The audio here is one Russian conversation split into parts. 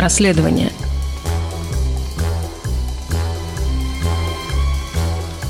расследования.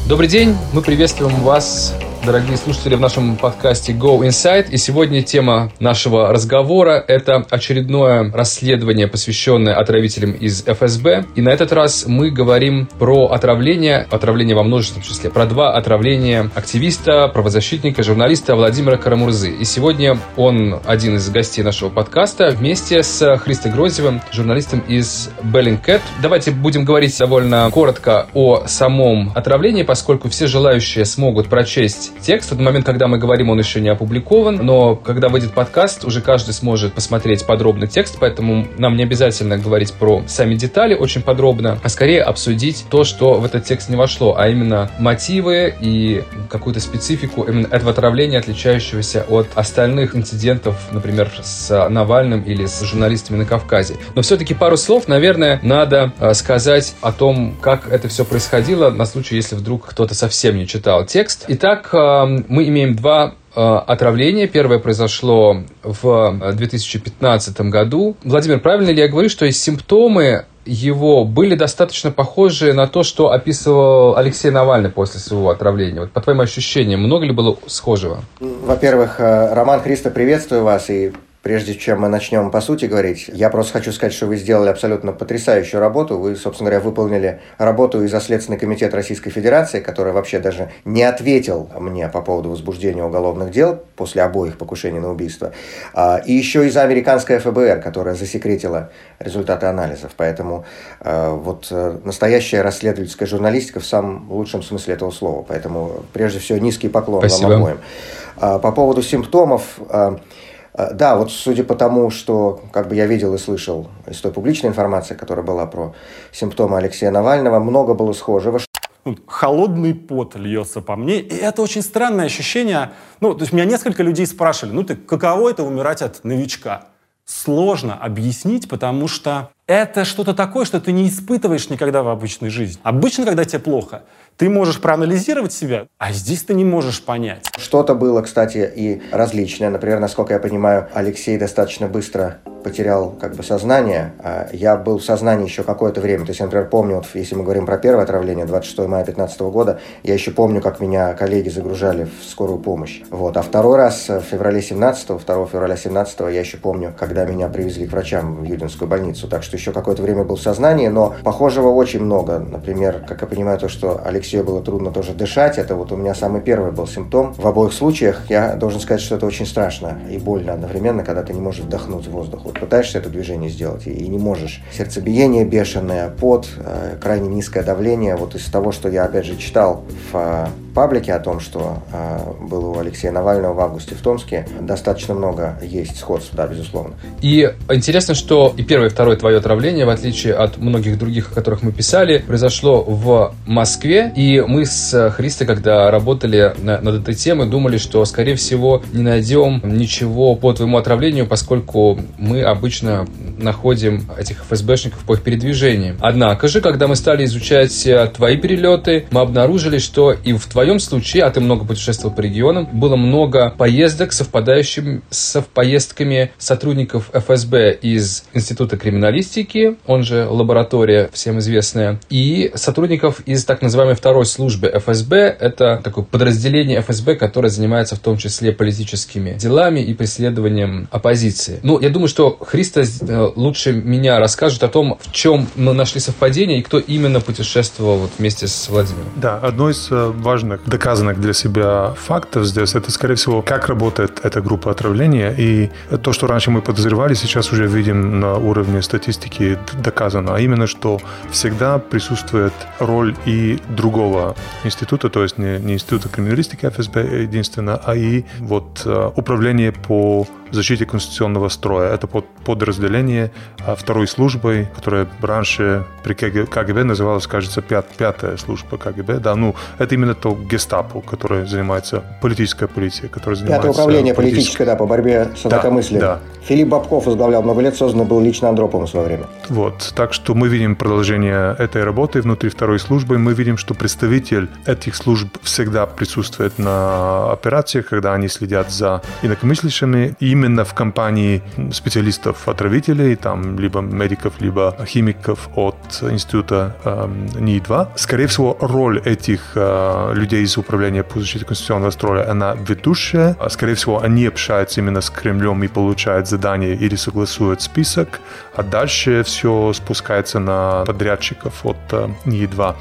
Добрый день, мы приветствуем вас дорогие слушатели, в нашем подкасте Go Inside. И сегодня тема нашего разговора – это очередное расследование, посвященное отравителям из ФСБ. И на этот раз мы говорим про отравление, отравление во множественном числе, про два отравления активиста, правозащитника, журналиста Владимира Карамурзы. И сегодня он один из гостей нашего подкаста вместе с Христой Грозевым, журналистом из Bellingcat. Давайте будем говорить довольно коротко о самом отравлении, поскольку все желающие смогут прочесть текст. В тот момент, когда мы говорим, он еще не опубликован, но когда выйдет подкаст, уже каждый сможет посмотреть подробный текст, поэтому нам не обязательно говорить про сами детали очень подробно, а скорее обсудить то, что в этот текст не вошло, а именно мотивы и какую-то специфику именно этого отравления, отличающегося от остальных инцидентов, например, с Навальным или с журналистами на Кавказе. Но все-таки пару слов, наверное, надо э, сказать о том, как это все происходило на случай, если вдруг кто-то совсем не читал текст. Итак, мы имеем два э, отравления. Первое произошло в 2015 году. Владимир, правильно ли я говорю, что симптомы его были достаточно похожи на то, что описывал Алексей Навальный после своего отравления. Вот по твоим ощущениям, много ли было схожего? Во-первых, э, Роман Христо, приветствую вас и Прежде чем мы начнем по сути говорить, я просто хочу сказать, что вы сделали абсолютно потрясающую работу. Вы, собственно говоря, выполнили работу и за Следственный комитет Российской Федерации, который вообще даже не ответил мне по поводу возбуждения уголовных дел после обоих покушений на убийство. А, и еще и за американское ФБР, которое засекретило результаты анализов. Поэтому а, вот э, настоящая расследовательская журналистика в самом лучшем смысле этого слова. Поэтому прежде всего низкий поклон Спасибо. вам обоим. А, по поводу симптомов да, вот судя по тому, что как бы я видел и слышал из той публичной информации, которая была про симптомы Алексея Навального, много было схожего. Холодный пот льется по мне, и это очень странное ощущение. Ну, то есть меня несколько людей спрашивали, ну ты каково это умирать от новичка? Сложно объяснить, потому что это что-то такое, что ты не испытываешь никогда в обычной жизни. Обычно, когда тебе плохо, ты можешь проанализировать себя, а здесь ты не можешь понять. Что-то было, кстати, и различное. Например, насколько я понимаю, Алексей достаточно быстро потерял как бы сознание. А я был в сознании еще какое-то время. То есть я, например, помню, вот, если мы говорим про первое отравление, 26 мая 2015 года, я еще помню, как меня коллеги загружали в скорую помощь. Вот. А второй раз в феврале 17 2 февраля 17 я еще помню, когда меня привезли к врачам в Юдинскую больницу. Так что еще какое-то время был в сознании, но похожего очень много. Например, как я понимаю, то, что Алексею было трудно тоже дышать, это вот у меня самый первый был симптом. В обоих случаях я должен сказать, что это очень страшно и больно одновременно, когда ты не можешь вдохнуть воздух вот пытаешься это движение сделать и, не можешь. Сердцебиение бешеное, пот, э, крайне низкое давление. Вот из того, что я опять же читал в э, паблике о том, что э, было у Алексея Навального в августе в Томске, достаточно много есть сходств, да, безусловно. И интересно, что и первое, и второе твое отравление, в отличие от многих других, о которых мы писали, произошло в Москве. И мы с Христой, когда работали на, над этой темой, думали, что, скорее всего, не найдем ничего по твоему отравлению, поскольку мы обычно находим этих ФСБшников по их передвижениям. Однако же, когда мы стали изучать э, твои перелеты, мы обнаружили, что и в твоем случае, а ты много путешествовал по регионам, было много поездок, совпадающих с поездками сотрудников ФСБ из Института криминалистики, он же лаборатория всем известная, и сотрудников из так называемой второй службы ФСБ. Это такое подразделение ФСБ, которое занимается в том числе политическими делами и преследованием оппозиции. Ну, я думаю, что Христа э, лучше меня расскажет о том, в чем мы нашли совпадение и кто именно путешествовал вот вместе с Владимиром. Да, одно из э, важных доказанных для себя фактов здесь, это, скорее всего, как работает эта группа отравления. И то, что раньше мы подозревали, сейчас уже видим на уровне статистики доказано. А именно, что всегда присутствует роль и другого института, то есть не, не института криминалистики ФСБ единственно, а и вот э, управление по защите конституционного строя. Это под, подразделение а, второй службы, которая раньше при КГБ называлась, кажется, пят, пятая служба КГБ. Да, ну, это именно то гестапо, которое занимается политическая полиция, которая занимается... Пятое управление политическое, да, по борьбе с инакомыслием. Да, да. Филипп Бабков возглавлял много лет, создан был лично Андроповым в свое время. Вот, так что мы видим продолжение этой работы внутри второй службы. Мы видим, что представитель этих служб всегда присутствует на операциях, когда они следят за инакомыслящими. Именно в компании специалистов-отравителей, там либо медиков, либо химиков от института э, НИИ-2. Скорее всего, роль этих э, людей из управления по защите конституционного строя, она ведущая. Скорее всего, они общаются именно с Кремлем и получают задание или согласуют список, а дальше все спускается на подрядчиков от э, НИИ-2.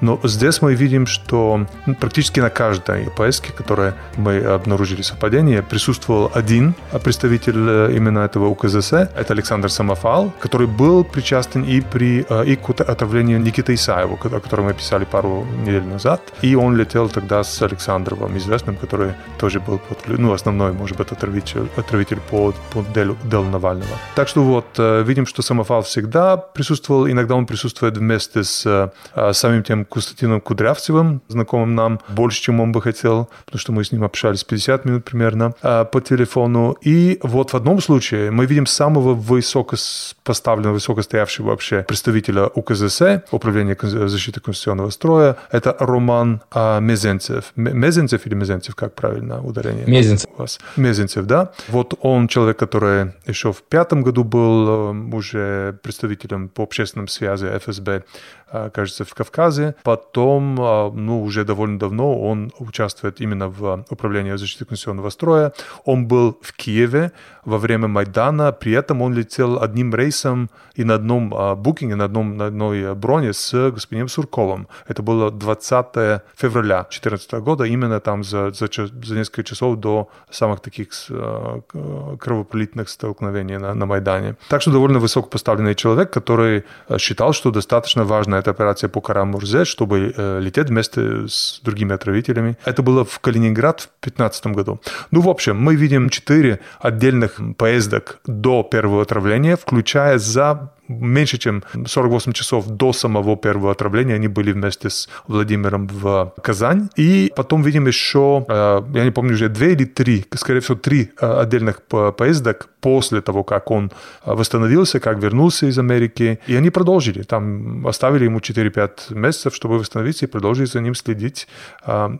Но здесь мы видим, что практически на каждой поездке, которой мы обнаружили совпадение, присутствовал один представитель э, именно этого УКЗС, это Александр Самофал, который был причастен и при э, и к отравлению Никиты Исаева, о котором мы писали пару недель назад. И он летел тогда с Александровым, известным, который тоже был под, ну, основной, может быть, отравитель, отравитель по, по делу, делу Навального. Так что вот, э, видим, что Самофал всегда присутствовал, иногда он присутствует вместе с самим тем Константином Кудрявцевым, знакомым нам больше, чем он бы хотел, потому что мы с ним общались 50 минут примерно а, по телефону. И вот в одном случае мы видим самого высокопоставленного, высокостоявшего вообще представителя УКЗС, Управления защиты конституционного строя. Это Роман а, Мезенцев. Мезенцев или Мезенцев, как правильно ударение? Мезенцев. У вас? Мезенцев, да. Вот он человек, который еще в пятом году был э, уже представителем по общественным связи ФСБ кажется, в Кавказе. Потом, а, ну, уже довольно давно он участвует именно в управлении защиты конституционного строя. Он был в Киеве во время Майдана, при этом он летел одним рейсом и на одном а, букинге, на, одном, на одной броне с господином Сурковым. Это было 20 февраля 2014 года, именно там за, за, за несколько часов до самых таких кровопролитных столкновений на, на Майдане. Так что довольно высокопоставленный человек, который считал, что достаточно важно эта операция по Карамурзе, чтобы э, лететь вместе с другими отравителями. Это было в Калининград в 2015 году. Ну, в общем, мы видим четыре отдельных поездок до первого отравления, включая за меньше чем 48 часов до самого первого отравления они были вместе с Владимиром в Казань. И потом видим еще, э, я не помню уже, две или три, скорее всего, три э, отдельных поездок после того, как он э, восстановился, как вернулся из Америки. И они продолжили. Там оставили ему 4-5 месяцев, чтобы восстановиться и продолжить за ним следить.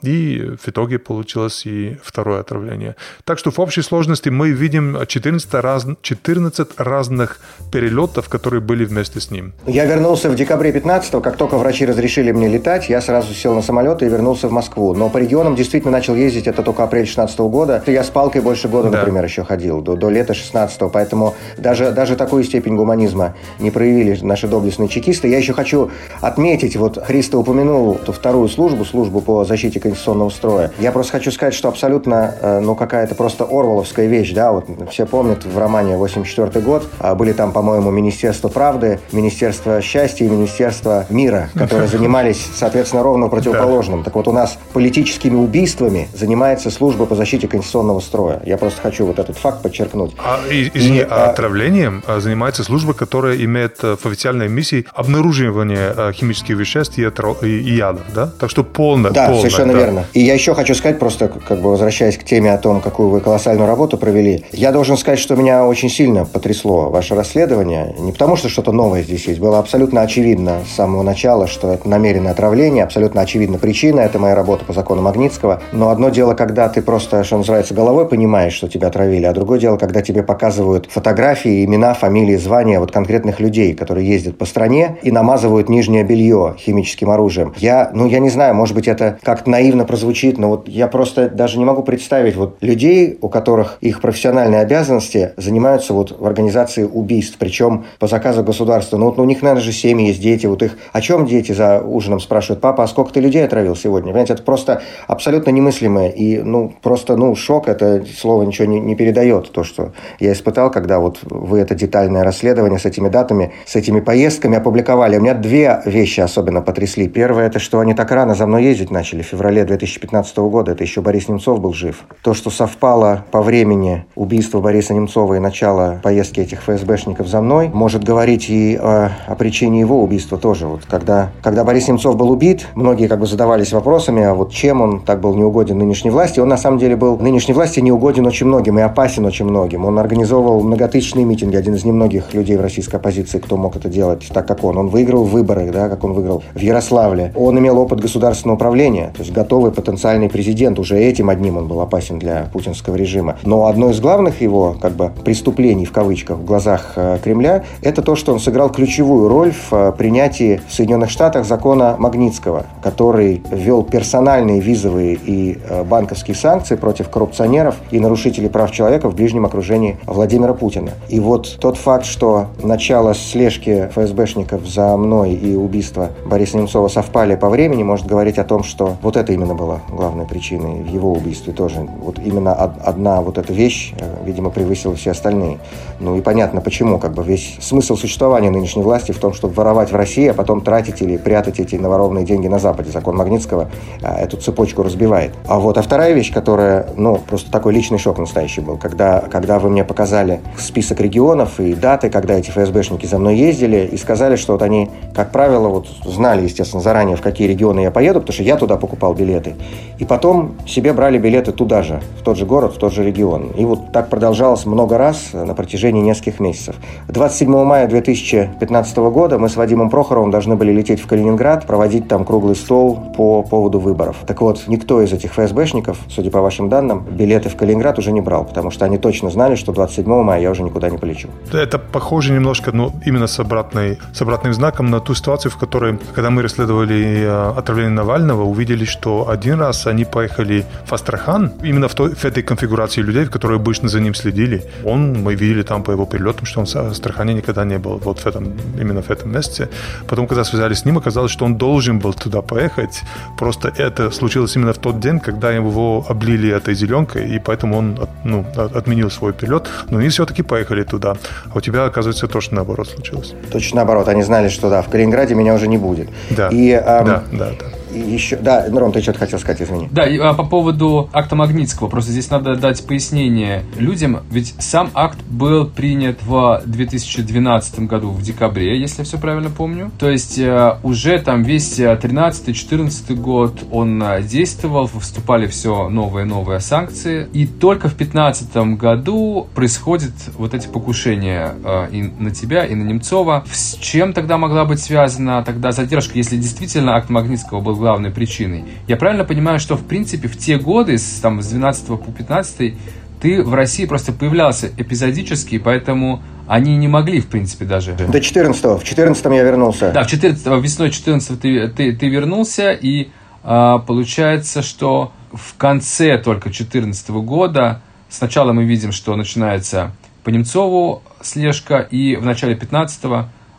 И в итоге получилось и второе отравление. Так что в общей сложности мы видим 14, раз, 14 разных перелетов, которые которые были вместе с ним. Я вернулся в декабре 15 как только врачи разрешили мне летать, я сразу сел на самолет и вернулся в Москву. Но по регионам действительно начал ездить, это только апрель 16 года. Я с палкой больше года, да. например, еще ходил, до, до лета 16 поэтому даже, даже такую степень гуманизма не проявили наши доблестные чекисты. Я еще хочу отметить, вот Христо упомянул ту вторую службу, службу по защите конституционного строя. Я просто хочу сказать, что абсолютно, э, ну, какая-то просто орвеловская вещь, да, вот все помнят в романе 84 год, а были там, по-моему, Министерство правды, Министерство счастья и Министерство мира, которые занимались, соответственно, ровно противоположным. Так вот, у нас политическими убийствами занимается служба по защите конституционного строя. Я просто хочу вот этот факт подчеркнуть. А, извини, и, а, отравлением а, занимается служба, которая имеет э, в официальной миссии обнаруживание э, химических веществ и, и, и ядов, да? Так что полно. Да, полно, совершенно да. верно. И я еще хочу сказать, просто как бы возвращаясь к теме о том, какую вы колоссальную работу провели, я должен сказать, что меня очень сильно потрясло ваше расследование. Не потому, что что-то новое здесь есть. Было абсолютно очевидно с самого начала, что это намеренное отравление, абсолютно очевидна причина, это моя работа по закону Магнитского. Но одно дело, когда ты просто, что называется, головой понимаешь, что тебя отравили, а другое дело, когда тебе показывают фотографии, имена, фамилии, звания вот конкретных людей, которые ездят по стране и намазывают нижнее белье химическим оружием. Я, ну, я не знаю, может быть, это как-то наивно прозвучит, но вот я просто даже не могу представить вот людей, у которых их профессиональные обязанности занимаются вот в организации убийств, причем по заказу заказа государства. Ну, вот у них, наверное же, семьи есть, дети. Вот их, о чем дети за ужином спрашивают? Папа, а сколько ты людей отравил сегодня? Понимаете, это просто абсолютно немыслимое. И, ну, просто, ну, шок, это слово ничего не, не передает. То, что я испытал, когда вот вы это детальное расследование с этими датами, с этими поездками опубликовали. У меня две вещи особенно потрясли. Первое, это что они так рано за мной ездить начали, в феврале 2015 года. Это еще Борис Немцов был жив. То, что совпало по времени убийства Бориса Немцова и начала поездки этих ФСБшников за мной, может говорить и о, о причине его убийства тоже. Вот когда, когда Борис Немцов был убит, многие как бы задавались вопросами, а вот чем он так был неугоден нынешней власти. Он на самом деле был нынешней власти неугоден очень многим и опасен очень многим. Он организовывал многотысячные митинги, один из немногих людей в российской оппозиции, кто мог это делать так, как он. Он выиграл выборы, да, как он выиграл в Ярославле. Он имел опыт государственного управления, то есть готовый потенциальный президент. Уже этим одним он был опасен для путинского режима. Но одно из главных его как бы преступлений в кавычках в глазах э, Кремля это то, что он сыграл ключевую роль в э, принятии в Соединенных Штатах закона Магнитского, который ввел персональные визовые и э, банковские санкции против коррупционеров и нарушителей прав человека в ближнем окружении Владимира Путина. И вот тот факт, что начало слежки ФСБшников за мной и убийство Бориса Немцова совпали по времени, может говорить о том, что вот это именно было главной причиной в его убийстве тоже. Вот именно одна вот эта вещь, э, видимо, превысила все остальные. Ну и понятно почему. Как бы весь смысл существования нынешней власти в том, чтобы воровать в России, а потом тратить или прятать эти наворованные деньги на Западе. Закон Магнитского а, эту цепочку разбивает. А вот а вторая вещь, которая, ну, просто такой личный шок настоящий был, когда, когда вы мне показали список регионов и даты, когда эти ФСБшники за мной ездили, и сказали, что вот они, как правило, вот знали, естественно, заранее, в какие регионы я поеду, потому что я туда покупал билеты, и потом себе брали билеты туда же, в тот же город, в тот же регион. И вот так продолжалось много раз на протяжении нескольких месяцев. 27 мая 2015 года мы с Вадимом Прохоровым должны были лететь в Калининград, проводить там круглый стол по поводу выборов. Так вот, никто из этих ФСБшников, судя по вашим данным, билеты в Калининград уже не брал, потому что они точно знали, что 27 мая я уже никуда не полечу. Это похоже немножко, ну, именно с, обратной, с обратным знаком на ту ситуацию, в которой, когда мы расследовали э, отравление Навального, увидели, что один раз они поехали в Астрахан, именно в, той, в этой конфигурации людей, которые обычно за ним следили. Он, мы видели там по его перелетам, что он в Астрахане никогда не был, вот в этом, именно в этом месте. Потом, когда связались с ним, оказалось, что он должен был туда поехать, просто это случилось именно в тот день, когда его облили этой зеленкой, и поэтому он ну, отменил свой перелет, но они все-таки поехали туда. А у тебя, оказывается, тоже наоборот случилось. Точно наоборот. Они знали, что да, в Калининграде меня уже не будет. Да, и, эм, да, да, да еще... Да, Ром, ты что-то хотел сказать, извини. Да, а, по поводу акта Магнитского. Просто здесь надо дать пояснение людям. Ведь сам акт был принят в 2012 году, в декабре, если я все правильно помню. То есть э, уже там весь 13-14 э, год он э, действовал, вступали все новые-новые санкции. И только в 2015 году происходят вот эти покушения и на тебя, и на Немцова. С чем тогда могла быть связана тогда задержка, если действительно акт Магнитского был главной причиной. Я правильно понимаю, что в принципе в те годы, с, там, с 12 по 15 ты в России просто появлялся эпизодически, поэтому они не могли, в принципе, даже... До 14 -го. В 14 я вернулся. Да, в 14 весной 14 ты, ты, ты вернулся, и а, получается, что в конце только 14 года сначала мы видим, что начинается по Немцову слежка, и в начале 15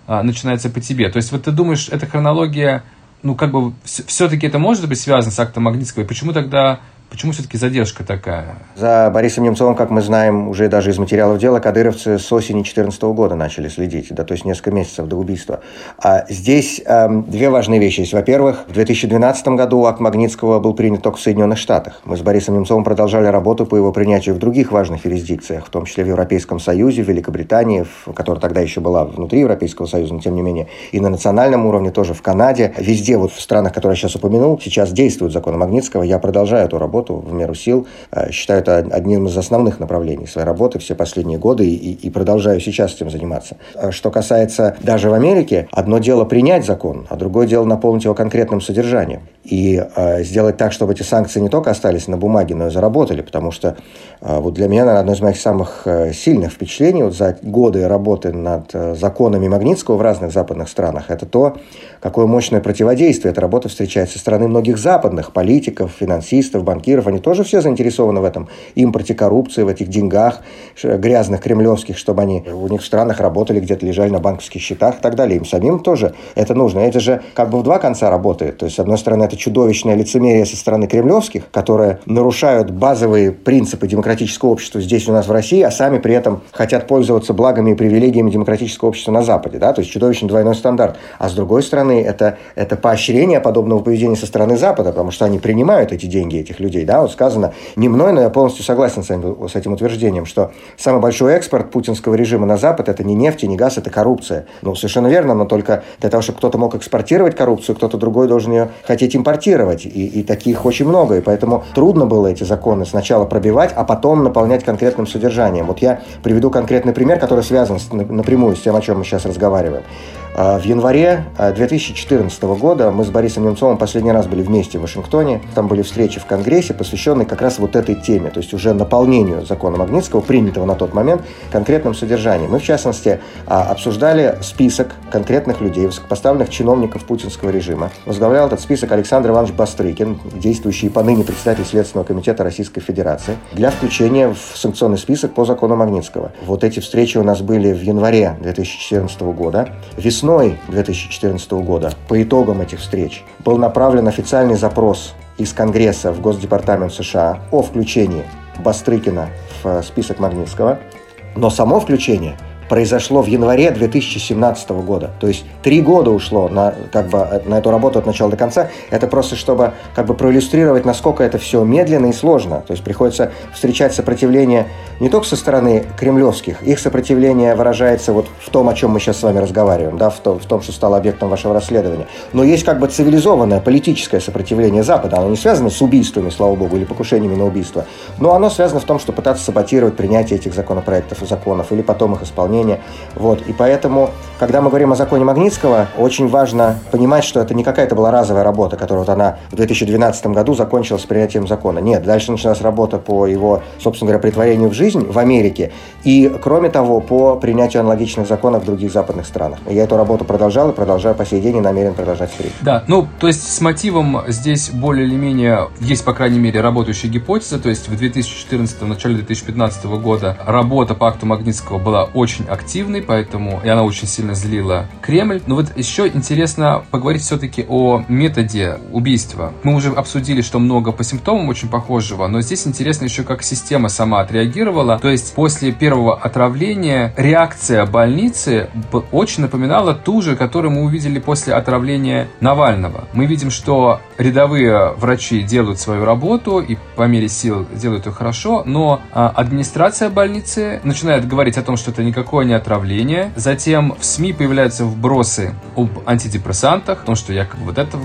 а, начинается по тебе. То есть вот ты думаешь, эта хронология ну, как бы, все-таки это может быть связано с актом Магнитского? И почему тогда Почему все-таки задержка такая? За Борисом Немцовым, как мы знаем, уже даже из материалов дела, кадыровцы с осени 2014 года начали следить, да, то есть несколько месяцев до убийства. А здесь эм, две важные вещи есть. Во-первых, в 2012 году акт Магнитского был принят только в Соединенных Штатах. Мы с Борисом Немцовым продолжали работу по его принятию в других важных юрисдикциях, в том числе в Европейском Союзе, в Великобритании, которая тогда еще была внутри Европейского Союза, но тем не менее, и на национальном уровне тоже в Канаде. Везде, вот в странах, которые я сейчас упомянул, сейчас действует закон Магнитского. Я продолжаю эту работу работу в меру сил. Э, считаю это одним из основных направлений своей работы все последние годы и, и продолжаю сейчас этим заниматься. А что касается даже в Америке, одно дело принять закон, а другое дело наполнить его конкретным содержанием. И э, сделать так, чтобы эти санкции не только остались на бумаге, но и заработали. Потому что э, вот для меня, наверное, одно из моих самых э, сильных впечатлений вот за годы работы над э, законами Магнитского в разных западных странах, это то, какое мощное противодействие эта работа встречает со стороны многих западных политиков, финансистов, банкиров. Они тоже все заинтересованы в этом импорте коррупции, в этих деньгах грязных кремлевских, чтобы они у них в странах работали, где-то лежали на банковских счетах и так далее. Им самим тоже это нужно. Это же как бы в два конца работает. То есть, с одной стороны, это чудовищное лицемерие со стороны кремлевских, которые нарушают базовые принципы демократического общества здесь у нас в России, а сами при этом хотят пользоваться благами и привилегиями демократического общества на Западе. Да? То есть, чудовищный двойной стандарт. А с другой стороны, это, это поощрение подобного поведения со стороны Запада, потому что они принимают эти деньги этих людей людей. Да? Вот сказано не мной, но я полностью согласен с этим, с этим утверждением, что самый большой экспорт путинского режима на Запад – это не нефть и не газ, это коррупция. Ну, совершенно верно, но только для того, чтобы кто-то мог экспортировать коррупцию, кто-то другой должен ее хотеть импортировать. И, и таких очень много. И поэтому трудно было эти законы сначала пробивать, а потом наполнять конкретным содержанием. Вот я приведу конкретный пример, который связан с, напрямую с тем, о чем мы сейчас разговариваем. А, в январе 2014 а, года мы с Борисом Немцовым последний раз были вместе в Вашингтоне. Там были встречи в Конгрессе, посвященные как раз вот этой теме, то есть уже наполнению закона Магнитского, принятого на тот момент, конкретным содержанием. Мы, в частности, а, обсуждали список конкретных людей, высокопоставленных чиновников путинского режима. Возглавлял этот список Александр Иванович Бастрыкин, действующий поныне председатель Следственного комитета Российской Федерации, для включения в санкционный список по закону Магнитского. Вот эти встречи у нас были в январе 2014 года. Весной 2014 года по итогам этих встреч был направлен официальный запрос из Конгресса в Госдепартамент США о включении Бастрыкина в список Магнитского. Но само включение – произошло в январе 2017 года. То есть три года ушло на, как бы, на эту работу от начала до конца. Это просто чтобы как бы проиллюстрировать, насколько это все медленно и сложно. То есть приходится встречать сопротивление не только со стороны кремлевских, их сопротивление выражается вот в том, о чем мы сейчас с вами разговариваем, да, в том, в том что стало объектом вашего расследования. Но есть как бы цивилизованное политическое сопротивление Запада. Оно не связано с убийствами, слава богу, или покушениями на убийство. Но оно связано в том, что пытаться саботировать принятие этих законопроектов и законов или потом их исполнение исполнения. Вот. И поэтому, когда мы говорим о законе Магнитского, очень важно понимать, что это не какая-то была разовая работа, которая вот она в 2012 году закончилась принятием закона. Нет, дальше началась работа по его, собственно говоря, притворению в жизнь в Америке. И, кроме того, по принятию аналогичных законов в других западных странах. Я эту работу продолжал и продолжаю по сей день и намерен продолжать впредь. Да, ну, то есть с мотивом здесь более или менее есть, по крайней мере, работающая гипотеза. То есть в 2014, в начале 2015 года работа по акту Магнитского была очень активной, поэтому и она очень сильно злила Кремль. Но вот еще интересно поговорить все-таки о методе убийства. Мы уже обсудили, что много по симптомам очень похожего, но здесь интересно еще, как система сама отреагировала. То есть после первого отравления реакция больницы очень напоминала ту же, которую мы увидели после отравления Навального. Мы видим, что рядовые врачи делают свою работу и по мере сил делают ее хорошо, но а, администрация больницы начинает говорить о том, что это никакой не отравление. Затем в СМИ появляются вбросы об антидепрессантах, о том, что якобы вот это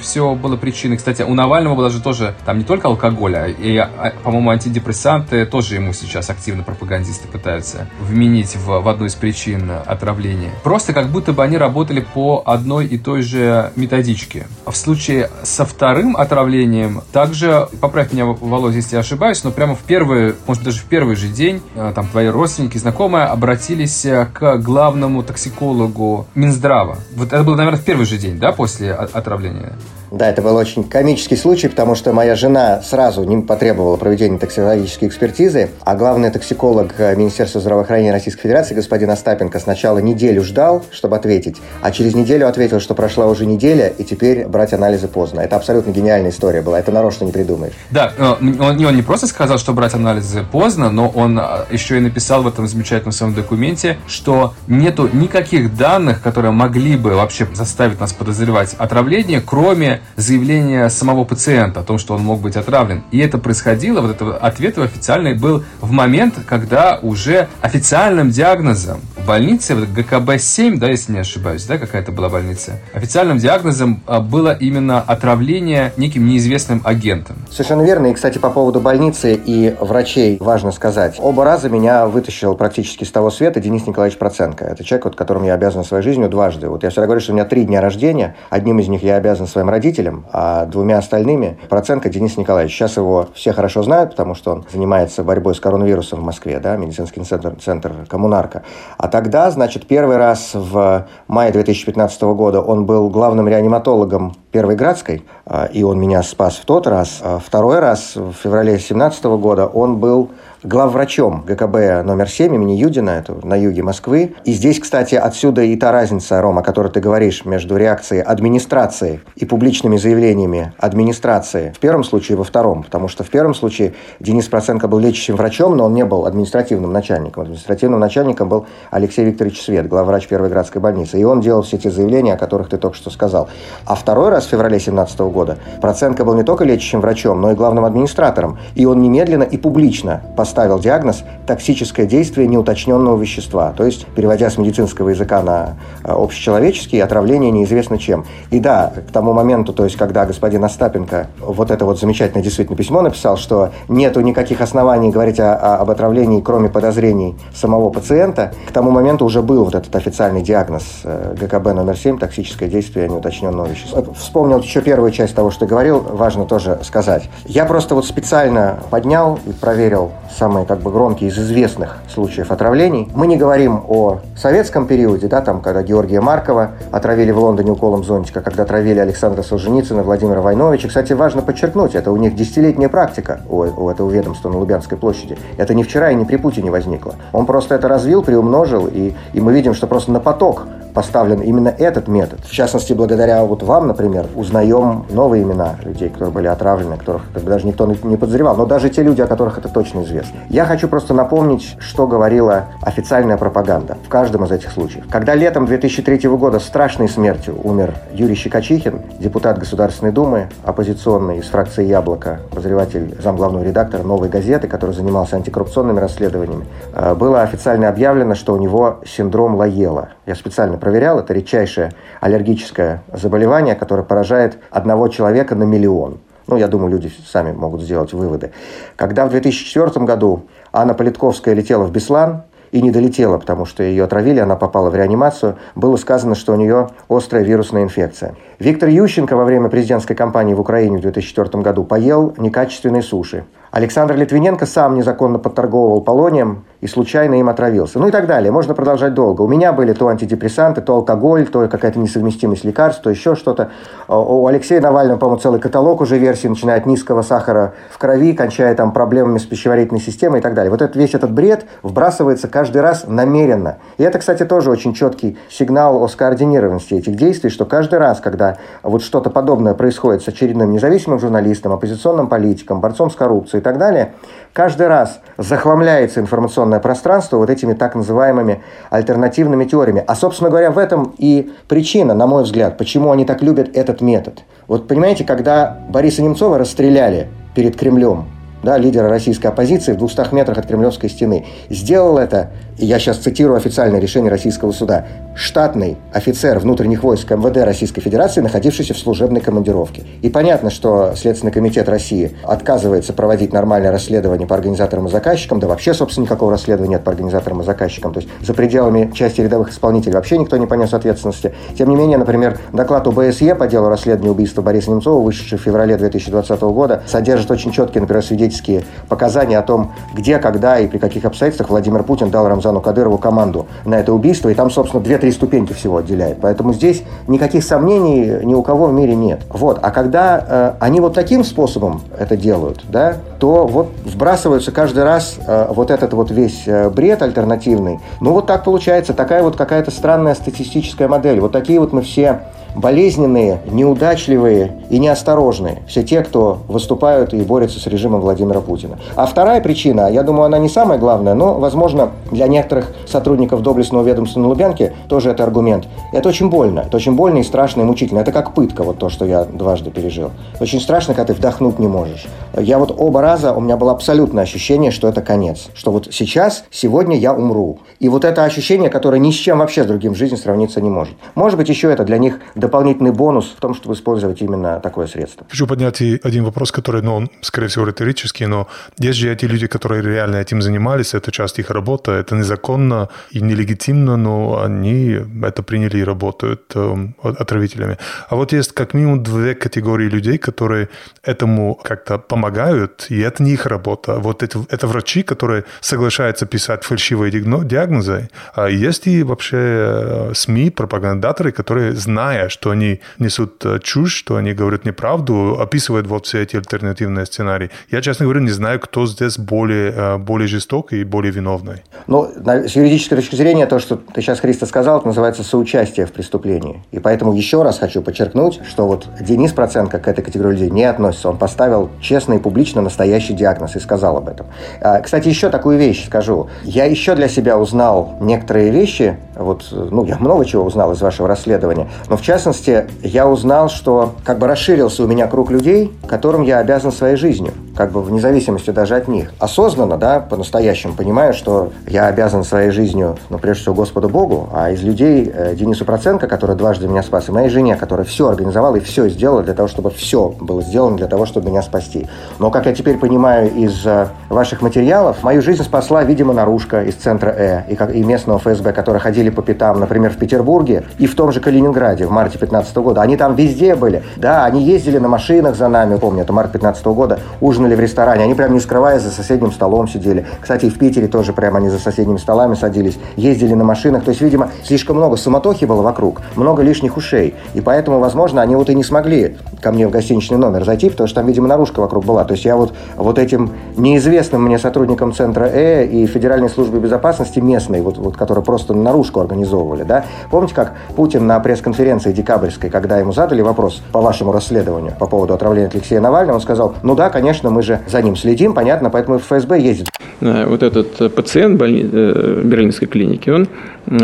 все было причиной. Кстати, у Навального было же тоже там не только алкоголь, а и, а, по-моему, антидепрессанты тоже ему сейчас активно пропагандисты пытаются вменить в, в одну из причин отравления. Просто как будто бы они работали по одной и той же методичке. В случае со вторым отравлением также, поправь меня, Володя, если я ошибаюсь, но прямо в первый, может даже в первый же день, э, там твои родственники, знакомые обратились обратились э, к главному токсикологу Минздрава. Вот это был, наверное, в первый же день, да, после отравления? Да, это был очень комический случай, потому что моя жена сразу не потребовала проведения токсикологической экспертизы, а главный токсиколог э, Министерства здравоохранения Российской Федерации, господин Остапенко, сначала неделю ждал, чтобы ответить, а через неделю ответил, что прошла уже неделя, и теперь брать анализы поздно. Это абсолютно гениальная история была, это нарочно не придумаешь. Да, э, он, он не просто сказал, что брать анализы поздно, но он э, еще и написал в этом замечательном своем документе, что нету никаких данных, которые могли бы вообще заставить нас подозревать отравление, кроме заявление самого пациента о том, что он мог быть отравлен. И это происходило, вот этот ответ официальный был в момент, когда уже официальным диагнозом в больнице, вот ГКБ-7, да, если не ошибаюсь, да, какая-то была больница, официальным диагнозом а, было именно отравление неким неизвестным агентом. Совершенно верно. И, кстати, по поводу больницы и врачей важно сказать. Оба раза меня вытащил практически с того света Денис Николаевич Проценко. Это человек, вот, которому я обязан своей жизнью дважды. Вот я всегда говорю, что у меня три дня рождения. Одним из них я обязан своим родителям, руководителем, а двумя остальными Проценко Денис Николаевич. Сейчас его все хорошо знают, потому что он занимается борьбой с коронавирусом в Москве, да, медицинский центр, центр Коммунарка. А тогда, значит, первый раз в мае 2015 года он был главным реаниматологом Первой Градской, а, и он меня спас в тот раз. А второй раз, в феврале 2017 года, он был главврачом ГКБ номер 7 имени Юдина, это на юге Москвы. И здесь, кстати, отсюда и та разница, Рома, о которой ты говоришь, между реакцией администрации и публичными заявлениями администрации в первом случае и во втором. Потому что в первом случае Денис Проценко был лечащим врачом, но он не был административным начальником. Административным начальником был Алексей Викторович Свет, главврач Первой городской больницы. И он делал все те заявления, о которых ты только что сказал. А второй раз, в феврале 2017 года, Проценко был не только лечащим врачом, но и главным администратором. И он немедленно и публично поставил диагноз «токсическое действие неуточненного вещества». То есть, переводя с медицинского языка на э, общечеловеческий, отравление неизвестно чем. И да, к тому моменту, то есть, когда господин Остапенко вот это вот замечательное действительно письмо написал, что нету никаких оснований говорить о, о, об отравлении, кроме подозрений самого пациента, к тому моменту уже был вот этот официальный диагноз э, ГКБ номер 7 «токсическое действие неуточненного вещества». Вспомнил еще первую часть того, что говорил, важно тоже сказать. Я просто вот специально поднял и проверил самые как бы громкие из известных случаев отравлений. Мы не говорим о советском периоде, да, там, когда Георгия Маркова отравили в Лондоне уколом зонтика, когда отравили Александра Солженицына, Владимира Войновича. Кстати, важно подчеркнуть, это у них десятилетняя практика у, у этого ведомства на Лубянской площади. Это не вчера и не при Путине возникло. Он просто это развил, приумножил, и, и мы видим, что просто на поток поставлен именно этот метод. В частности, благодаря вот вам, например, узнаем новые имена людей, которые были отравлены, которых как бы даже никто не подозревал, но даже те люди, о которых это точно известно. Я хочу просто напомнить, что говорила официальная пропаганда в каждом из этих случаев. Когда летом 2003 года страшной смертью умер Юрий Щекочихин, депутат Государственной Думы, оппозиционный из фракции «Яблоко», обозреватель, замглавного редактора «Новой газеты», который занимался антикоррупционными расследованиями, э, было официально объявлено, что у него синдром Лаела. Я специально проверял, это редчайшее аллергическое заболевание, которое поражает одного человека на миллион. Ну, я думаю, люди сами могут сделать выводы. Когда в 2004 году Анна Политковская летела в Беслан, и не долетела, потому что ее отравили, она попала в реанимацию, было сказано, что у нее острая вирусная инфекция. Виктор Ющенко во время президентской кампании в Украине в 2004 году поел некачественные суши. Александр Литвиненко сам незаконно подторговывал полонием и случайно им отравился. Ну и так далее. Можно продолжать долго. У меня были то антидепрессанты, то алкоголь, то какая-то несовместимость лекарств, то еще что-то. У Алексея Навального, по-моему, целый каталог уже версий, начиная от низкого сахара в крови, кончая там проблемами с пищеварительной системой и так далее. Вот этот, весь этот бред вбрасывается каждый раз намеренно. И это, кстати, тоже очень четкий сигнал о скоординированности этих действий, что каждый раз, когда вот что-то подобное происходит с очередным независимым журналистом, оппозиционным политиком, борцом с коррупцией, и так далее, каждый раз захламляется информационное пространство вот этими так называемыми альтернативными теориями. А, собственно говоря, в этом и причина, на мой взгляд, почему они так любят этот метод. Вот понимаете, когда Бориса Немцова расстреляли перед Кремлем, да, лидера российской оппозиции в 200 метрах от Кремлевской стены. Сделал это, я сейчас цитирую официальное решение российского суда, штатный офицер внутренних войск МВД Российской Федерации, находившийся в служебной командировке. И понятно, что Следственный комитет России отказывается проводить нормальное расследование по организаторам и заказчикам, да вообще, собственно, никакого расследования нет по организаторам и заказчикам. То есть за пределами части рядовых исполнителей вообще никто не понес ответственности. Тем не менее, например, доклад ОБСЕ по делу расследования убийства Бориса Немцова, вышедший в феврале 2020 года, содержит очень четкие, например, свидетельские показания о том, где, когда и при каких обстоятельствах Владимир Путин дал Рамзану Кадырову команду на это убийство. И там, собственно, две-три три ступеньки всего отделяет. Поэтому здесь никаких сомнений ни у кого в мире нет. Вот. А когда э, они вот таким способом это делают, да, то вот сбрасывается каждый раз э, вот этот вот весь э, бред альтернативный. Ну вот так получается, такая вот какая-то странная статистическая модель. Вот такие вот мы все болезненные, неудачливые и неосторожные. Все те, кто выступают и борются с режимом Владимира Путина. А вторая причина, я думаю, она не самая главная, но, возможно, для некоторых сотрудников доблестного ведомства на Лубянке тоже это аргумент. Это очень больно. Это очень больно и страшно и мучительно. Это как пытка, вот то, что я дважды пережил. Очень страшно, когда ты вдохнуть не можешь. Я вот оба раза, у меня было абсолютное ощущение, что это конец. Что вот сейчас, сегодня я умру. И вот это ощущение, которое ни с чем вообще с другим в жизни сравниться не может. Может быть, еще это для них дополнительный бонус в том, чтобы использовать именно такое средство. Хочу поднять один вопрос, который, ну, скорее всего, риторический, но есть же эти люди, которые реально этим занимались, это часть их работы, это незаконно и нелегитимно, но они это приняли и работают э, отравителями. А вот есть как минимум две категории людей, которые этому как-то помогают, и это не их работа. Вот это, это врачи, которые соглашаются писать фальшивые диагнозы, а есть и вообще э, СМИ, пропагандаторы, которые, зная, что они несут э, чушь, что они говорят неправду, описывают вот все эти альтернативные сценарии. Я, честно говоря, не знаю, кто здесь более, э, более жестокий и более виновный. Ну, с юридической точки зрения, то, что ты сейчас, Христо, сказал, это называется соучастие в преступлении. И поэтому еще раз хочу подчеркнуть, что вот Денис Проценко к этой категории людей не относится. Он поставил честно и публично настоящий диагноз и сказал об этом. А, кстати, еще такую вещь скажу. Я еще для себя узнал некоторые вещи, вот, ну, я много чего узнал из вашего расследования, но в частности, я узнал, что как бы расширился у меня круг людей, которым я обязан своей жизнью, как бы вне зависимости даже от них. Осознанно, да, по-настоящему понимаю, что я обязан своей жизнью, ну, прежде всего, Господу Богу, а из людей э, Денису Проценко, который дважды меня спас, и моей жене, которая все организовала и все сделала для того, чтобы все было сделано для того, чтобы меня спасти. Но, как я теперь понимаю из э, ваших материалов, мою жизнь спасла, видимо, наружка из центра Э и, как, и местного ФСБ, которые ходили по пятам, например, в Петербурге и в том же Калининграде в марте 15 года. Они там везде были. Да, они ездили на машинах за нами, помню, это март 15 года, ужинали в ресторане. Они прям не скрываясь за соседним столом сидели. Кстати, в Питере тоже прямо они за соседними столами садились, ездили на машинах. То есть, видимо, слишком много суматохи было вокруг, много лишних ушей. И поэтому, возможно, они вот и не смогли ко мне в гостиничный номер зайти, потому что там, видимо, наружка вокруг была. То есть я вот, вот этим неизвестным мне сотрудникам центра Э и Федеральной службы безопасности местной, вот, вот, которые просто наружку организовывали, да. Помните, как Путин на пресс-конференции декабрьской, когда ему задали вопрос по вашему расследованию по поводу отравления Алексея Навального, он сказал, ну да, конечно, мы же за ним следим, понятно, поэтому ФСБ ездит. Вот этот пациент больни... Э, Берлинской клиники, он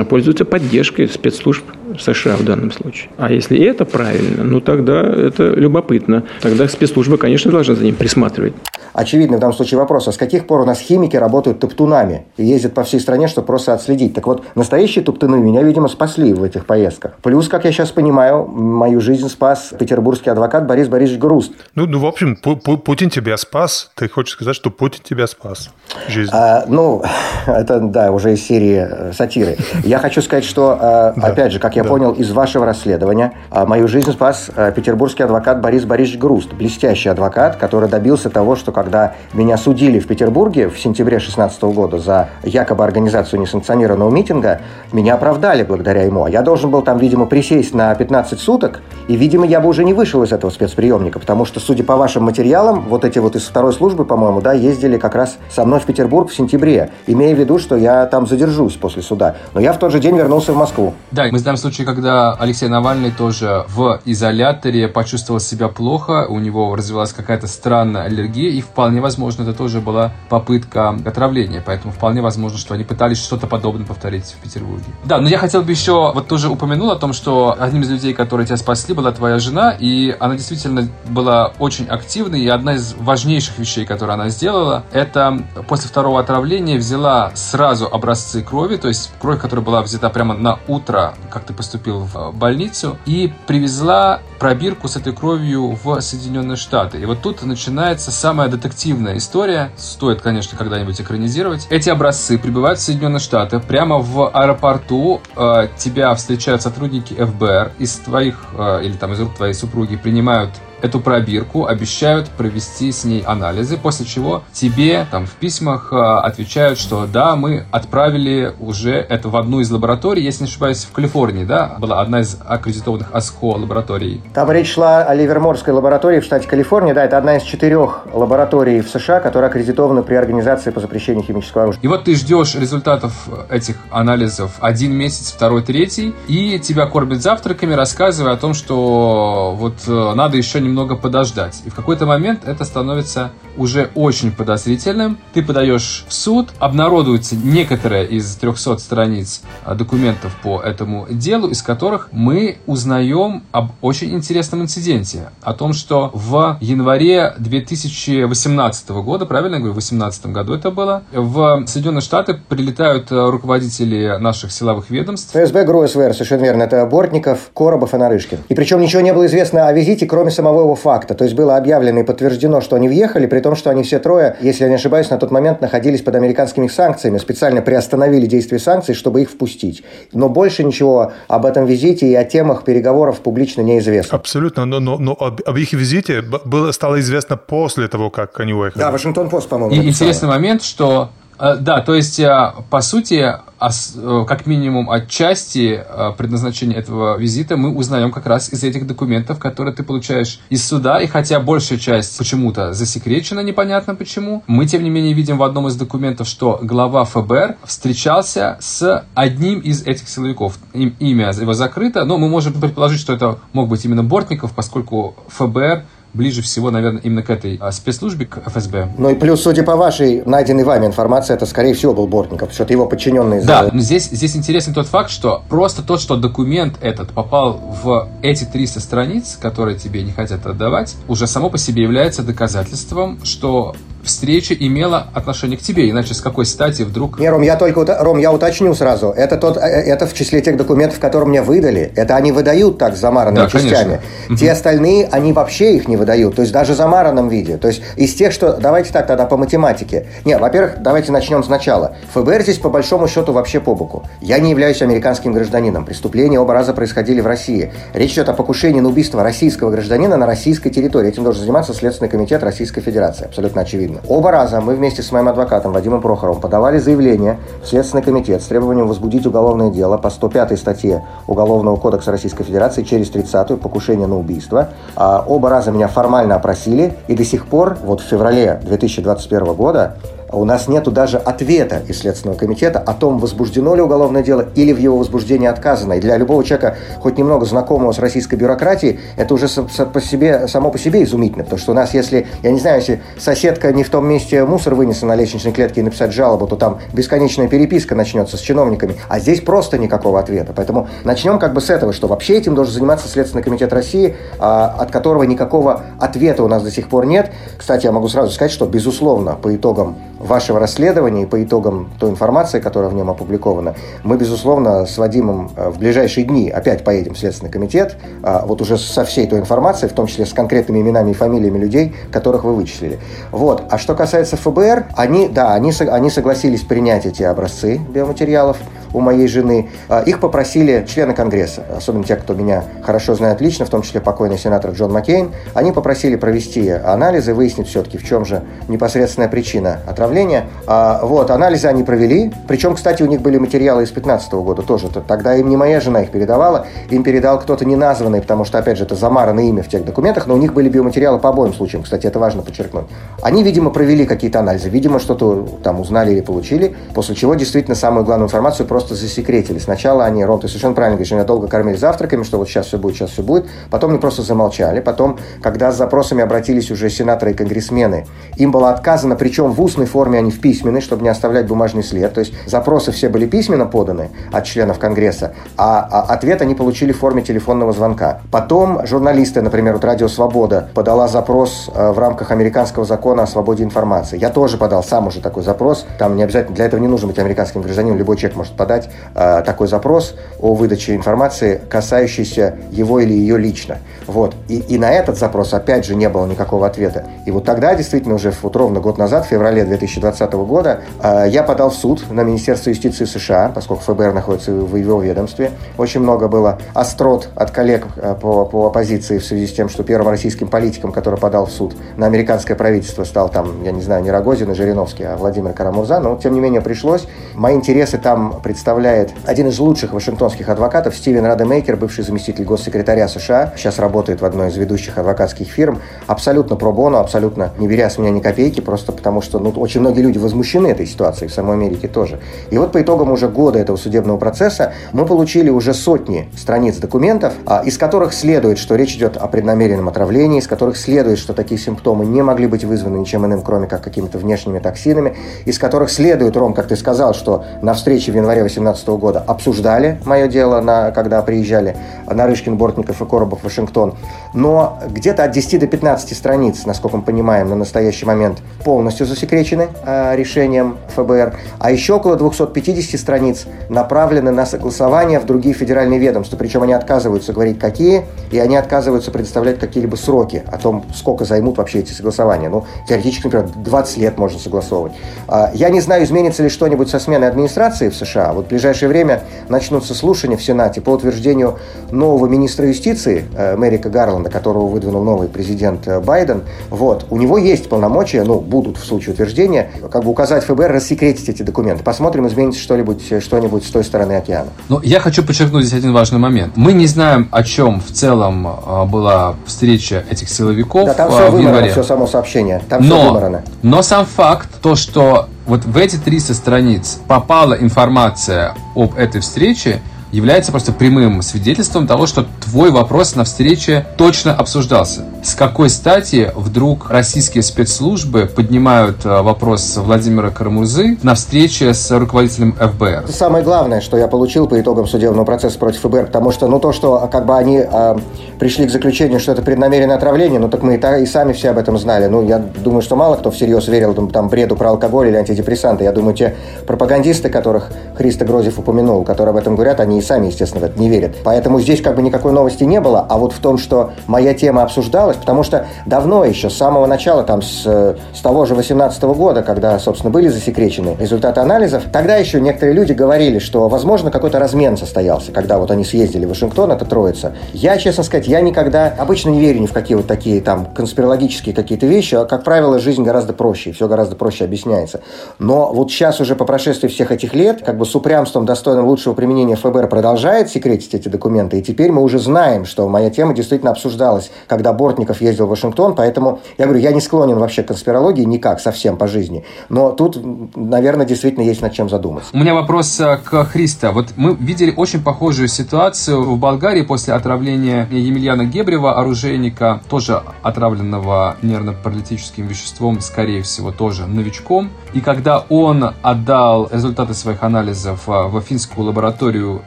пользуется поддержкой спецслужб США в данном случае. А если это правильно, ну тогда это любопытно. Тогда спецслужбы, конечно, должны за ним присматривать. Очевидный в данном случае вопрос, а с каких пор у нас химики работают топтунами и ездят по всей стране, чтобы просто отследить? Так вот, настоящие топтуны меня, видимо, спасли в этих поездках. Плюс, как я сейчас понимаю, мою жизнь спас петербургский адвокат Борис Борисович Груст. Ну, ну в общем, Путин тебя спас. Ты хочешь сказать, что Путин тебя спас? Жизнь. А, ну, это, да, уже из серии э, сатиры. Я хочу сказать, что, э, опять же, как я понял из вашего расследования, э, мою жизнь спас петербургский адвокат Борис Борисович Груст. Блестящий адвокат, который добился того, что когда меня судили в Петербурге в сентябре 2016 года за якобы организацию несанкционированного митинга, меня оправдали благодаря ему. А я должен был там, видимо, присесть на 15 суток, и, видимо, я бы уже не вышел из этого спецприемника, потому что, судя по вашим материалам, вот эти вот из второй службы, по-моему, да, ездили как раз со мной в Петербург в сентябре, имея в виду, что я там задержусь после суда. Но я в тот же день вернулся в Москву. Да, мы знаем случай, когда Алексей Навальный тоже в изоляторе почувствовал себя плохо, у него развилась какая-то странная аллергия, и вполне возможно, это тоже была попытка отравления, поэтому вполне возможно, что они пытались что-то подобное повторить в Петербурге. Да, но я хотел бы еще, вот тоже упомянул о том, что одним из людей, которые тебя спасли, была твоя жена, и она действительно была очень активной, и одна из важнейших вещей, которые она сделала, это после второго отравления взяла сразу образцы крови, то есть кровь, которая была взята прямо на утро, как ты поступил в э, больницу, и привезла пробирку с этой кровью в Соединенные Штаты. И вот тут начинается самая детективная история. Стоит, конечно, когда-нибудь экранизировать. Эти образцы прибывают в Соединенные Штаты. Прямо в аэропорту э, тебя встречают сотрудники ФБР. Из твоих, э, или там из рук твоей супруги принимают эту пробирку, обещают провести с ней анализы, после чего тебе там в письмах э, отвечают, что да, мы отправили уже это в одну из лабораторий, если не ошибаюсь, в Калифорнии, да, была одна из аккредитованных АСХО лабораторий. Там речь шла о Ливерморской лаборатории в штате Калифорния, да, это одна из четырех лабораторий в США, которая аккредитована при Организации по запрещению химического оружия. И вот ты ждешь результатов этих анализов один месяц, второй, третий, и тебя кормят завтраками, рассказывая о том, что вот э, надо еще немного подождать. И в какой-то момент это становится уже очень подозрительным. Ты подаешь в суд, обнародуются некоторые из 300 страниц а, документов по этому делу, из которых мы узнаем об очень интересном инциденте. О том, что в январе 2018 года, правильно я говорю, в 2018 году это было, в Соединенные Штаты прилетают а, руководители наших силовых ведомств. ФСБ, ГРУ, СВР, совершенно верно. Это Бортников, Коробов и Нарышкин. И причем ничего не было известно о визите, кроме самого правового факта. То есть было объявлено и подтверждено, что они въехали, при том, что они все трое, если я не ошибаюсь, на тот момент находились под американскими санкциями, специально приостановили действие санкций, чтобы их впустить. Но больше ничего об этом визите и о темах переговоров публично неизвестно. Абсолютно, но, но, но об, об их визите было, стало известно после того, как они уехали. Да, Вашингтон-Пост, по-моему, И интересный момент, что да, то есть, э, по сути, э, как минимум отчасти предназначения этого визита мы узнаем как раз из этих документов, которые ты получаешь из суда, и хотя большая часть почему-то засекречена, непонятно почему, мы, тем не менее, видим в одном из документов, что глава ФБР встречался с одним из этих силовиков. Имя его закрыто, но мы можем предположить, что это мог быть именно Бортников, поскольку ФБР ближе всего, наверное, именно к этой а, спецслужбе, к ФСБ. Ну и плюс, судя по вашей найденной вами информации, это, скорее всего, был Бортников, что-то его подчиненный... Да, но здесь, здесь интересен тот факт, что просто тот, что документ этот попал в эти 300 страниц, которые тебе не хотят отдавать, уже само по себе является доказательством, что встреча имела отношение к тебе, иначе с какой стати вдруг... Не, Ром, я только, Ром, я уточню сразу. Это, тот, э, это в числе тех документов, которые мне выдали. Это они выдают так замаранными да, частями. Конечно. Те остальные, они вообще их не выдают. То есть даже в замаранном виде. То есть из тех, что... Давайте так тогда по математике. Не, во-первых, давайте начнем сначала. ФБР здесь по большому счету вообще по боку. Я не являюсь американским гражданином. Преступления оба раза происходили в России. Речь идет о покушении на убийство российского гражданина на российской территории. Этим должен заниматься Следственный комитет Российской Федерации. Абсолютно очевидно. Оба раза мы вместе с моим адвокатом Вадимом Прохоровым подавали заявление в Следственный комитет с требованием возбудить уголовное дело по 105 статье Уголовного кодекса Российской Федерации через 30-ю покушение на убийство. А оба раза меня формально опросили, и до сих пор, вот в феврале 2021 года, у нас нету даже ответа из Следственного комитета о том, возбуждено ли уголовное дело или в его возбуждении отказано. И для любого человека, хоть немного знакомого с российской бюрократией, это уже по себе, само по себе изумительно. Потому что у нас, если, я не знаю, если соседка не в том месте мусор вынесла на лестничной клетке и написать жалобу, то там бесконечная переписка начнется с чиновниками. А здесь просто никакого ответа. Поэтому начнем как бы с этого, что вообще этим должен заниматься Следственный комитет России, а, от которого никакого ответа у нас до сих пор нет. Кстати, я могу сразу сказать, что, безусловно, по итогам вашего расследования и по итогам той информации, которая в нем опубликована, мы, безусловно, с Вадимом э, в ближайшие дни опять поедем в Следственный комитет, а, вот уже со всей той информацией, в том числе с конкретными именами и фамилиями людей, которых вы вычислили. Вот. А что касается ФБР, они, да, они, они согласились принять эти образцы биоматериалов, у моей жены. А, их попросили члены Конгресса, особенно те, кто меня хорошо знает лично, в том числе покойный сенатор Джон Маккейн. Они попросили провести анализы, выяснить все-таки, в чем же непосредственная причина отравления. А, вот, анализы они провели. Причем, кстати, у них были материалы из 2015 года тоже. Тогда им не моя жена их передавала, им передал кто-то неназванный, потому что, опять же, это замаранное имя в тех документах, но у них были биоматериалы по обоим случаям. Кстати, это важно подчеркнуть. Они, видимо, провели какие-то анализы, видимо, что-то там узнали или получили, после чего действительно самую главную информацию просто просто засекретили. Сначала они, Ром, ты совершенно правильно говоришь, меня долго кормили завтраками, что вот сейчас все будет, сейчас все будет. Потом они просто замолчали. Потом, когда с запросами обратились уже сенаторы и конгрессмены, им было отказано, причем в устной форме, а не в письменной, чтобы не оставлять бумажный след. То есть запросы все были письменно поданы от членов Конгресса, а, а ответ они получили в форме телефонного звонка. Потом журналисты, например, вот Радио Свобода подала запрос э, в рамках американского закона о свободе информации. Я тоже подал сам уже такой запрос. Там не обязательно, для этого не нужно быть американским гражданином, любой человек может подать подать э, такой запрос о выдаче информации, касающейся его или ее лично. Вот. И, и на этот запрос, опять же, не было никакого ответа. И вот тогда, действительно, уже вот ровно год назад, в феврале 2020 года, э, я подал в суд на Министерство юстиции США, поскольку ФБР находится в его ведомстве. Очень много было острот от коллег э, по, по оппозиции в связи с тем, что первым российским политиком, который подал в суд на американское правительство, стал там, я не знаю, не Рогозин и Жириновский, а Владимир Карамурза. Но, тем не менее, пришлось. Мои интересы там представляют представляет один из лучших вашингтонских адвокатов Стивен Радемейкер, бывший заместитель госсекретаря США, сейчас работает в одной из ведущих адвокатских фирм, абсолютно пробону, абсолютно не беря с меня ни копейки, просто потому что ну, очень многие люди возмущены этой ситуацией, в самой Америке тоже. И вот по итогам уже года этого судебного процесса мы получили уже сотни страниц документов, а, из которых следует, что речь идет о преднамеренном отравлении, из которых следует, что такие симптомы не могли быть вызваны ничем иным, кроме как какими-то внешними токсинами, из которых следует, Ром, как ты сказал, что на встрече в январе 2018 года обсуждали мое дело, на, когда приезжали Нарышкин, Бортников и Коробов в Вашингтон. Но где-то от 10 до 15 страниц, насколько мы понимаем, на настоящий момент полностью засекречены э, решением ФБР. А еще около 250 страниц направлены на согласование в другие федеральные ведомства. Причем они отказываются говорить, какие, и они отказываются предоставлять какие-либо сроки о том, сколько займут вообще эти согласования. Ну, теоретически, например, 20 лет можно согласовывать. А, я не знаю, изменится ли что-нибудь со сменой администрации в США. Вот в ближайшее время начнутся слушания в Сенате по утверждению нового министра юстиции э, Мэрика Гарланда, которого выдвинул новый президент э, Байден. Вот. У него есть полномочия, ну, будут в случае утверждения, как бы указать ФБР рассекретить эти документы. Посмотрим, изменится что-нибудь что с той стороны океана. Но я хочу подчеркнуть здесь один важный момент. Мы не знаем, о чем в целом э, была встреча этих силовиков да, там все в январе. все само сообщение. Там но, все выморано. Но сам факт, то, что вот в эти 300 страниц попала информация об этой встрече, является просто прямым свидетельством того, что твой вопрос на встрече точно обсуждался. С какой стати вдруг российские спецслужбы поднимают э, вопрос Владимира Карамурзы на встрече с руководителем ФБР? Самое главное, что я получил по итогам судебного процесса против ФБР, потому что, ну, то, что как бы они э, пришли к заключению, что это преднамеренное отравление, ну, так мы и, та, и сами все об этом знали. Ну, я думаю, что мало кто всерьез верил там, там бреду про алкоголь или антидепрессанты. Я думаю, те пропагандисты, которых Христо Грозев упомянул, которые об этом говорят, они и сами, естественно, в это не верят. Поэтому здесь как бы никакой новости не было, а вот в том, что моя тема обсуждалась, потому что давно еще, с самого начала, там, с, с того же 18 года, когда, собственно, были засекречены результаты анализов, тогда еще некоторые люди говорили, что, возможно, какой-то размен состоялся, когда вот они съездили в Вашингтон, это троица. Я, честно сказать, я никогда обычно не верю ни в какие вот такие там конспирологические какие-то вещи, а, как правило, жизнь гораздо проще, все гораздо проще объясняется. Но вот сейчас уже по прошествии всех этих лет, как бы с упрямством, достойным лучшего применения ФБР продолжает секретить эти документы, и теперь мы уже знаем, что моя тема действительно обсуждалась, когда Бортников ездил в Вашингтон, поэтому я говорю, я не склонен вообще к конспирологии никак, совсем по жизни. Но тут, наверное, действительно есть над чем задуматься. У меня вопрос э, к Христа. Вот мы видели очень похожую ситуацию в Болгарии после отравления Емельяна Гебрева, оружейника, тоже отравленного нервно-паралитическим веществом, скорее всего, тоже новичком. И когда он отдал результаты своих анализов э, в финскую лабораторию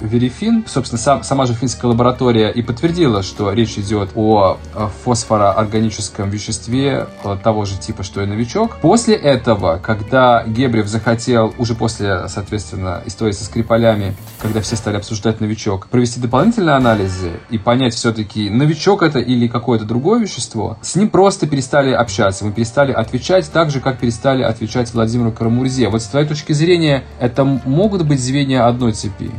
Верифин, собственно, сам, сама же финская лаборатория и подтвердила, что речь идет о фосфороорганическом веществе э, того же типа, что и новичок. После этого, когда Гебрев захотел, уже после, соответственно, истории со Скрипалями, когда все стали обсуждать новичок, провести дополнительные анализы и понять все-таки, новичок это или какое-то другое вещество, с ним просто перестали общаться, мы перестали отвечать так же, как перестали отвечать Владимиру Карамурзе. Вот с твоей точки зрения, это могут быть звенья одной цепи?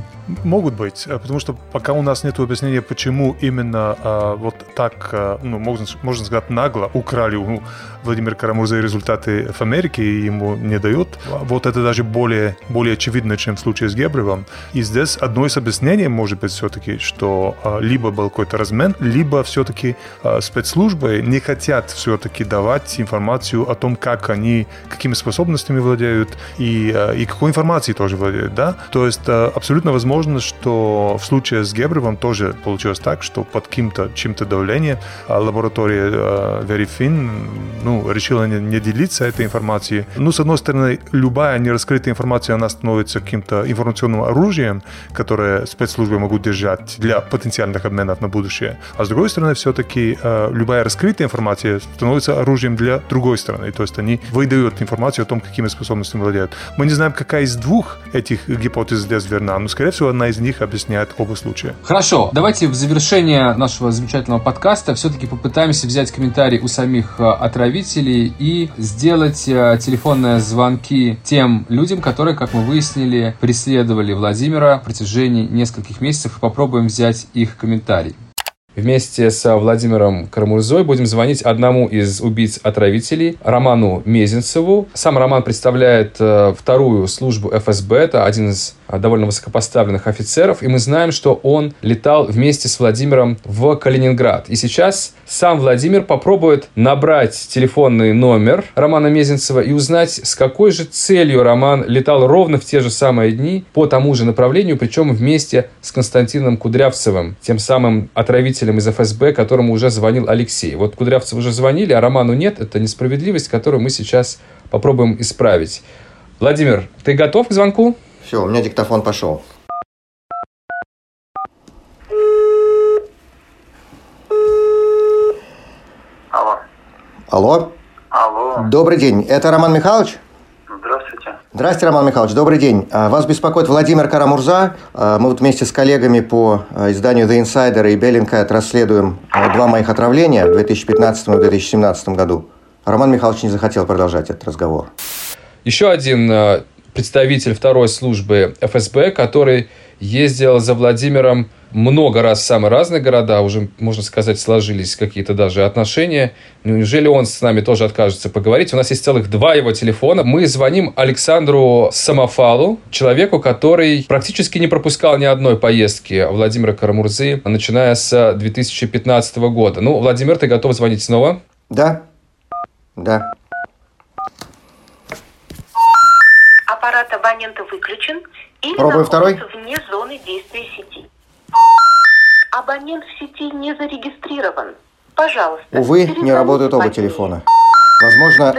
Могут быть, э, потому что пока у нас нет объяснения, почему именно э, вот так, э, ну, можно, можно сказать, нагло украли у Владимира Карамурза результаты в Америке и ему не дают. Вот это даже более, более очевидно, чем в случае с Гебревым. И здесь одно из объяснений может быть все-таки, что э, либо был какой-то размен, либо все-таки э, спецслужбы не хотят все-таки давать информацию о том, как они, какими способностями владеют и, э, и какой информацией тоже владеют, да? То есть э, абсолютно возможно возможно, что в случае с Гебревым тоже получилось так, что под каким-то чем-то давлением а, лаборатория э, Verifin ну, решила не, не делиться этой информацией. Ну, с одной стороны, любая нераскрытая информация, она становится каким-то информационным оружием, которое спецслужбы могут держать для потенциальных обменов на будущее. А с другой стороны, все-таки э, любая раскрытая информация становится оружием для другой стороны. То есть они выдают информацию о том, какими способностями владеют. Мы не знаем, какая из двух этих гипотез здесь верна, но, скорее всего, одна из них объясняет оба случая. Хорошо, давайте в завершение нашего замечательного подкаста все-таки попытаемся взять комментарий у самих э, отравителей и сделать э, телефонные звонки тем людям, которые, как мы выяснили, преследовали Владимира в протяжении нескольких месяцев и попробуем взять их комментарий. Вместе с Владимиром Карамурзой будем звонить одному из убийц-отравителей, Роману Мезенцеву. Сам Роман представляет э, вторую службу ФСБ, это один из довольно высокопоставленных офицеров, и мы знаем, что он летал вместе с Владимиром в Калининград. И сейчас сам Владимир попробует набрать телефонный номер Романа Мезенцева и узнать, с какой же целью Роман летал ровно в те же самые дни по тому же направлению, причем вместе с Константином Кудрявцевым, тем самым отравителем из ФСБ, которому уже звонил Алексей. Вот Кудрявцеву уже звонили, а Роману нет. Это несправедливость, которую мы сейчас попробуем исправить. Владимир, ты готов к звонку? Все, у меня диктофон пошел. Алло. Алло. Алло. Добрый день. Это Роман Михайлович? Здравствуйте. Здравствуйте, Роман Михайлович. Добрый день. А, Вас беспокоит Владимир Карамурза. А, Мы вот вместе с коллегами по а, изданию The Insider и Bellingcat расследуем два моих отравления в 2015 и 2017 году. Роман Михайлович не захотел продолжать этот разговор. Еще один представитель второй службы ФСБ, который ездил за Владимиром много раз в самые разные города, уже, можно сказать, сложились какие-то даже отношения. Неужели он с нами тоже откажется поговорить? У нас есть целых два его телефона. Мы звоним Александру Самофалу, человеку, который практически не пропускал ни одной поездки Владимира Карамурзы, начиная с 2015 года. Ну, Владимир, ты готов звонить снова? Да? Да. Аппарат абонента выключен или второй. находится вне зоны действия сети. Абонент в сети не зарегистрирован. Пожалуйста. Увы, не работают оба телефона. Возможно,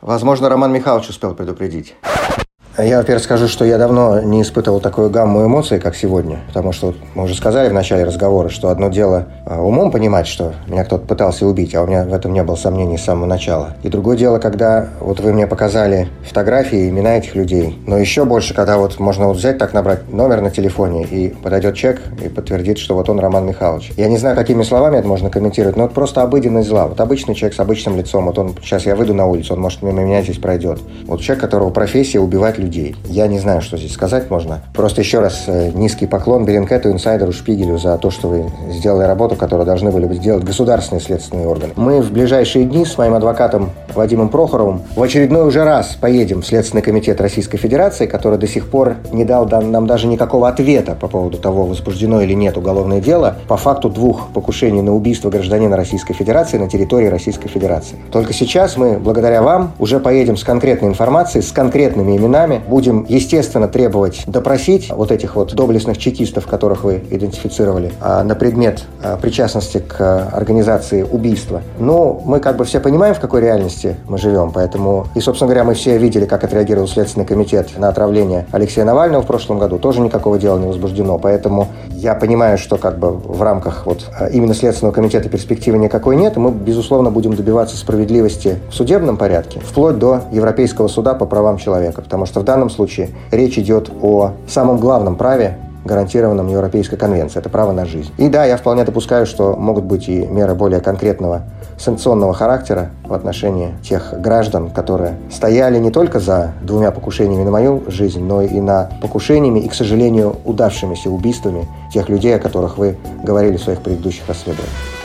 Возможно, Роман Михайлович успел предупредить. Я, во-первых, скажу, что я давно не испытывал такую гамму эмоций, как сегодня. Потому что вот мы уже сказали в начале разговора, что одно дело а, умом понимать, что меня кто-то пытался убить, а у меня в этом не было сомнений с самого начала. И другое дело, когда вот вы мне показали фотографии, имена этих людей. Но еще больше, когда вот можно вот взять так, набрать номер на телефоне, и подойдет человек и подтвердит, что вот он Роман Михайлович. Я не знаю, какими словами это можно комментировать, но это просто обыденность зла. Вот обычный человек с обычным лицом, вот он, сейчас я выйду на улицу, он может мимо меня здесь пройдет. Вот человек, которого профессия убивать людей. Я не знаю, что здесь сказать можно. Просто еще раз э, низкий поклон Беренкету, инсайдеру Шпигелю за то, что вы сделали работу, которую должны были бы сделать государственные следственные органы. Мы в ближайшие дни с моим адвокатом Вадимом Прохоровым в очередной уже раз поедем в Следственный комитет Российской Федерации, который до сих пор не дал нам даже никакого ответа по поводу того, возбуждено или нет уголовное дело по факту двух покушений на убийство гражданина Российской Федерации на территории Российской Федерации. Только сейчас мы, благодаря вам, уже поедем с конкретной информацией, с конкретными именами, будем, естественно, требовать допросить вот этих вот доблестных чекистов, которых вы идентифицировали, а, на предмет а, причастности к а, организации убийства. Ну, мы как бы все понимаем, в какой реальности мы живем, поэтому... И, собственно говоря, мы все видели, как отреагировал Следственный комитет на отравление Алексея Навального в прошлом году. Тоже никакого дела не возбуждено, поэтому я понимаю, что как бы в рамках вот именно Следственного комитета перспективы никакой нет, и мы, безусловно, будем добиваться справедливости в судебном порядке, вплоть до Европейского суда по правам человека, потому что в данном случае речь идет о самом главном праве, гарантированном Европейской конвенцией. Это право на жизнь. И да, я вполне допускаю, что могут быть и меры более конкретного санкционного характера в отношении тех граждан, которые стояли не только за двумя покушениями на мою жизнь, но и на покушениями и, к сожалению, удавшимися убийствами тех людей, о которых вы говорили в своих предыдущих расследованиях.